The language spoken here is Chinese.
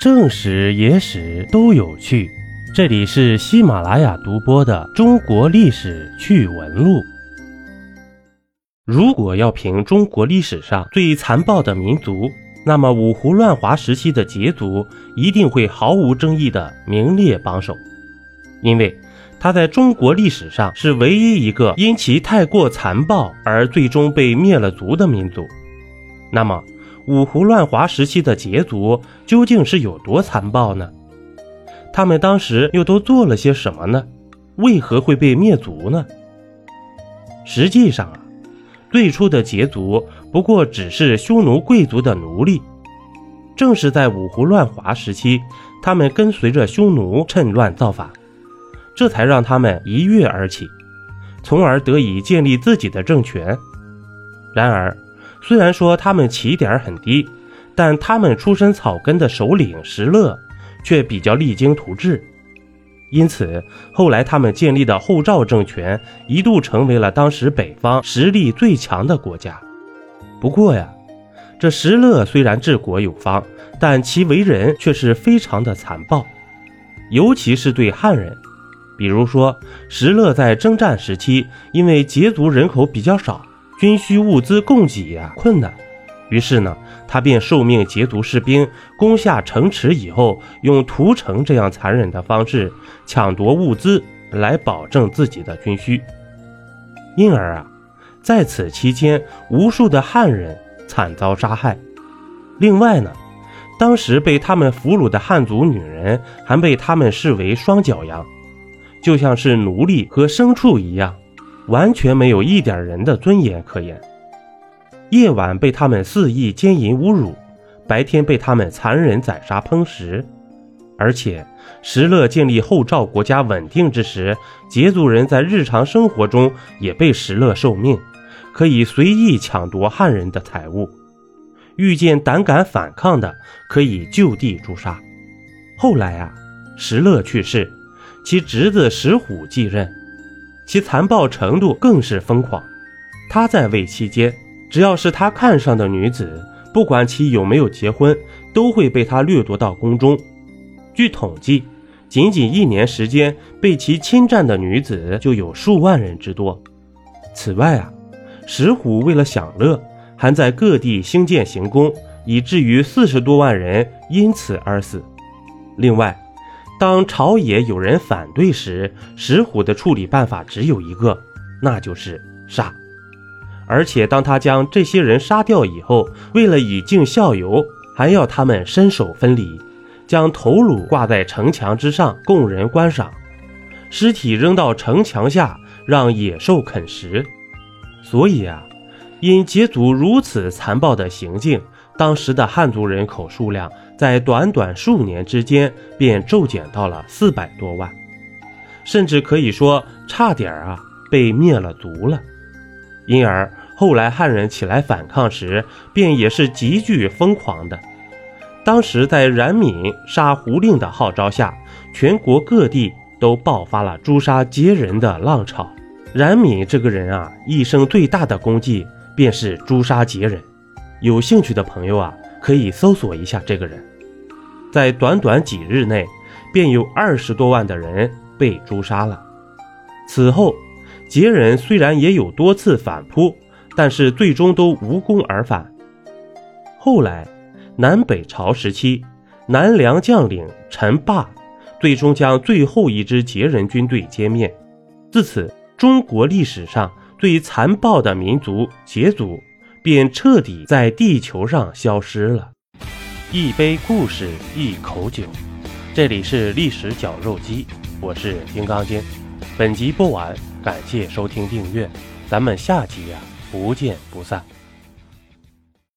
正史、野史都有趣。这里是喜马拉雅独播的《中国历史趣闻录》。如果要评中国历史上最残暴的民族，那么五胡乱华时期的羯族一定会毫无争议的名列榜首，因为他在中国历史上是唯一一个因其太过残暴而最终被灭了族的民族。那么，五胡乱华时期的羯族究竟是有多残暴呢？他们当时又都做了些什么呢？为何会被灭族呢？实际上啊，最初的羯族不过只是匈奴贵族的奴隶，正是在五胡乱华时期，他们跟随着匈奴趁乱造反，这才让他们一跃而起，从而得以建立自己的政权。然而，虽然说他们起点很低，但他们出身草根的首领石勒却比较励精图治，因此后来他们建立的后赵政权一度成为了当时北方实力最强的国家。不过呀，这石勒虽然治国有方，但其为人却是非常的残暴，尤其是对汉人。比如说，石勒在征战时期，因为羯族人口比较少。军需物资供给呀困难，于是呢，他便受命羯族士兵攻下城池以后，用屠城这样残忍的方式抢夺物资来保证自己的军需。因而啊，在此期间，无数的汉人惨遭杀害。另外呢，当时被他们俘虏的汉族女人还被他们视为双脚羊，就像是奴隶和牲畜一样。完全没有一点人的尊严可言，夜晚被他们肆意奸淫侮辱，白天被他们残忍宰杀烹食。而且，石勒建立后赵国家稳定之时，羯族人在日常生活中也被石勒受命，可以随意抢夺汉人的财物。遇见胆敢反抗的，可以就地诛杀。后来啊，石勒去世，其侄子石虎继任。其残暴程度更是疯狂。他在位期间，只要是他看上的女子，不管其有没有结婚，都会被他掠夺到宫中。据统计，仅仅一年时间，被其侵占的女子就有数万人之多。此外啊，石虎为了享乐，还在各地兴建行宫，以至于四十多万人因此而死。另外，当朝野有人反对时，石虎的处理办法只有一个，那就是杀。而且当他将这些人杀掉以后，为了以儆效尤，还要他们身首分离，将头颅挂在城墙之上供人观赏，尸体扔到城墙下让野兽啃食。所以啊，因羯族如此残暴的行径。当时的汉族人口数量在短短数年之间便骤减到了四百多万，甚至可以说差点啊被灭了族了。因而后来汉人起来反抗时，便也是极具疯狂的。当时在冉闵杀胡令的号召下，全国各地都爆发了诛杀羯人的浪潮。冉闵这个人啊，一生最大的功绩便是诛杀羯人。有兴趣的朋友啊，可以搜索一下这个人，在短短几日内，便有二十多万的人被诛杀了。此后，羯人虽然也有多次反扑，但是最终都无功而返。后来，南北朝时期，南梁将领陈霸最终将最后一支羯人军队歼灭。自此，中国历史上最残暴的民族羯族。便彻底在地球上消失了。一杯故事，一口酒，这里是历史绞肉机，我是金刚经。本集播完，感谢收听订阅，咱们下集呀，不见不散。